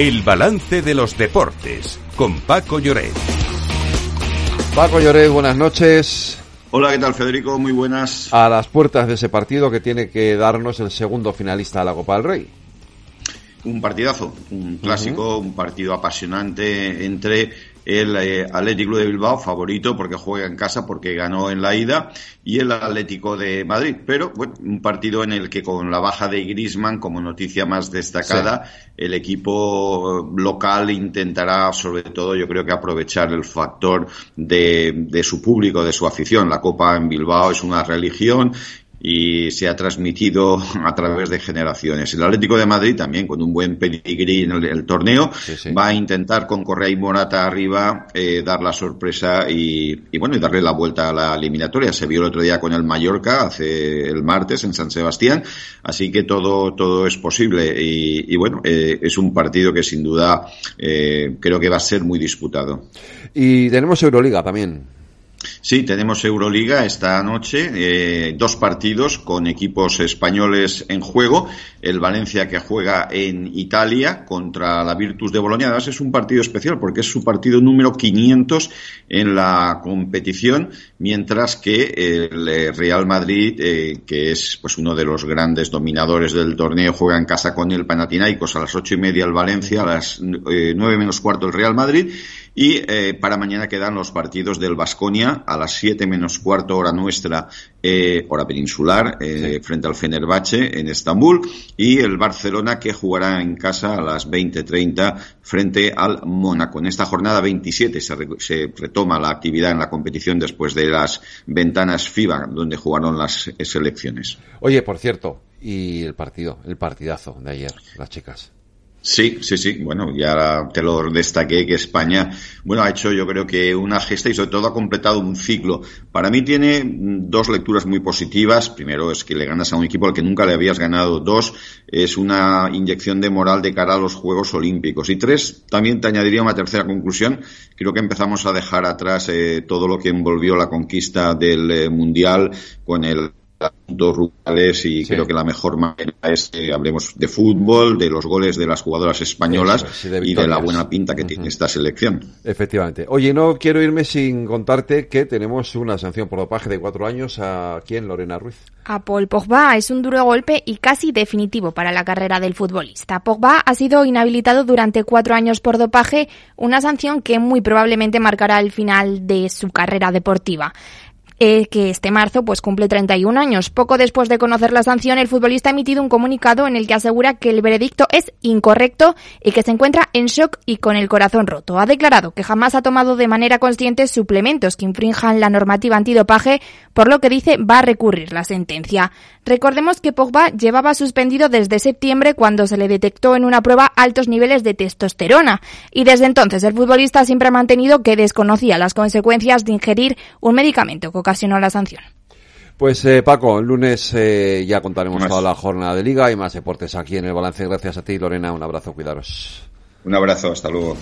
El balance de los deportes con Paco Lloret. Paco Lloret, buenas noches. Hola, ¿qué tal Federico? Muy buenas. A las puertas de ese partido que tiene que darnos el segundo finalista de la Copa del Rey. Un partidazo, un clásico, un partido apasionante entre el eh, Atlético de Bilbao, favorito porque juega en casa, porque ganó en la ida, y el Atlético de Madrid. Pero, bueno, un partido en el que con la baja de Grisman, como noticia más destacada, el equipo local intentará, sobre todo, yo creo que aprovechar el factor de, de su público, de su afición. La Copa en Bilbao es una religión y se ha transmitido a través de generaciones. El Atlético de Madrid también, con un buen pedigrí en el, torneo, va a intentar con Correa y Morata arriba eh, dar la sorpresa y, bueno, y darle la vuelta a la eliminatoria. Se vio el otro día con el Mallorca, hace el martes en San Sebastián, así que todo, todo es posible y, bueno, eh, es un partido que sin duda eh, creo que va a ser muy disputado. Y tenemos Euroliga también. Sí, tenemos Euroliga esta noche, eh, dos partidos con equipos españoles en juego. El Valencia que juega en Italia contra la Virtus de Bolonia. Además es un partido especial porque es su partido número 500 en la competición, mientras que el eh, Real Madrid, eh, que es pues uno de los grandes dominadores del torneo, juega en casa con el Panathinaikos a las ocho y media el Valencia, a las nueve menos cuarto el Real Madrid y eh, para mañana quedan los partidos del Vasconia a las 7 menos cuarto hora nuestra, eh, hora peninsular, eh, frente al Fenerbahce en Estambul. Y el Barcelona que jugará en casa a las 20.30 frente al Mónaco. En esta jornada 27 se, se retoma la actividad en la competición después de las ventanas FIBA donde jugaron las selecciones. Oye, por cierto, y el partido, el partidazo de ayer, las chicas. Sí, sí, sí. Bueno, ya te lo destaqué que España, bueno, ha hecho yo creo que una gesta y sobre todo ha completado un ciclo. Para mí tiene dos lecturas muy positivas. Primero es que le ganas a un equipo al que nunca le habías ganado. Dos, es una inyección de moral de cara a los Juegos Olímpicos. Y tres, también te añadiría una tercera conclusión. Creo que empezamos a dejar atrás eh, todo lo que envolvió la conquista del eh, Mundial con el dos rurales y creo que la mejor manera es que hablemos de fútbol, de los goles de las jugadoras españolas y de la buena pinta que tiene esta selección. Efectivamente. Oye, no quiero irme sin contarte que tenemos una sanción por dopaje de cuatro años a quién, Lorena Ruiz. A Paul Pogba es un duro golpe y casi definitivo para la carrera del futbolista. Pogba ha sido inhabilitado durante cuatro años por dopaje, una sanción que muy probablemente marcará el final de su carrera deportiva. Eh, que este marzo pues cumple 31 años. Poco después de conocer la sanción, el futbolista ha emitido un comunicado en el que asegura que el veredicto es incorrecto y que se encuentra en shock y con el corazón roto. Ha declarado que jamás ha tomado de manera consciente suplementos que infrinjan la normativa antidopaje, por lo que dice va a recurrir la sentencia. Recordemos que Pogba llevaba suspendido desde septiembre cuando se le detectó en una prueba altos niveles de testosterona y desde entonces el futbolista siempre ha mantenido que desconocía las consecuencias de ingerir un medicamento que ocasionó la sanción. Pues eh, Paco, el lunes eh, ya contaremos toda la jornada de liga y más deportes aquí en el balance. Gracias a ti, Lorena. Un abrazo, cuidaros. Un abrazo, hasta luego.